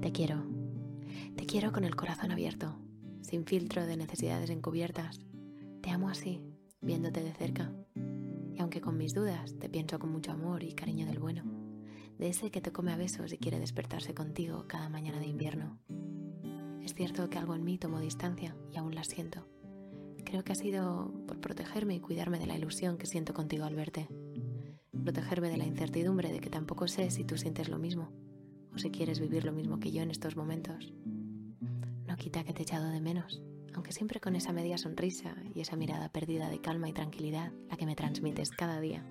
Te quiero. Te quiero con el corazón abierto, sin filtro de necesidades encubiertas. Te amo así, viéndote de cerca. Y aunque con mis dudas, te pienso con mucho amor y cariño del bueno, de ese que te come a besos y quiere despertarse contigo cada mañana de invierno. Es cierto que algo en mí tomó distancia y aún la siento. Creo que ha sido por protegerme y cuidarme de la ilusión que siento contigo al verte. Protegerme de la incertidumbre de que tampoco sé si tú sientes lo mismo o si quieres vivir lo mismo que yo en estos momentos. No quita que te he echado de menos aunque siempre con esa media sonrisa y esa mirada perdida de calma y tranquilidad, la que me transmites cada día.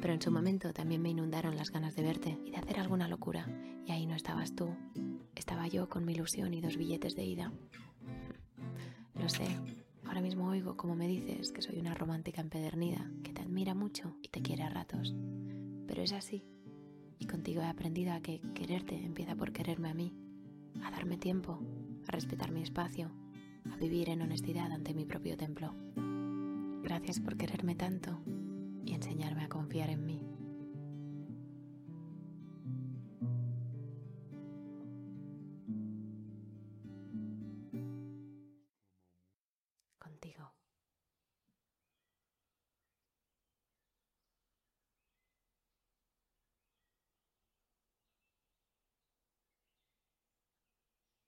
Pero en su momento también me inundaron las ganas de verte y de hacer alguna locura, y ahí no estabas tú, estaba yo con mi ilusión y dos billetes de ida. Lo sé, ahora mismo oigo como me dices que soy una romántica empedernida, que te admira mucho pero es así. Y contigo he aprendido a que quererte empieza por quererme a mí, a darme tiempo, a respetar mi espacio, a vivir en honestidad ante mi propio templo. Gracias por quererme tanto y enseñarme a confiar en mí. Contigo.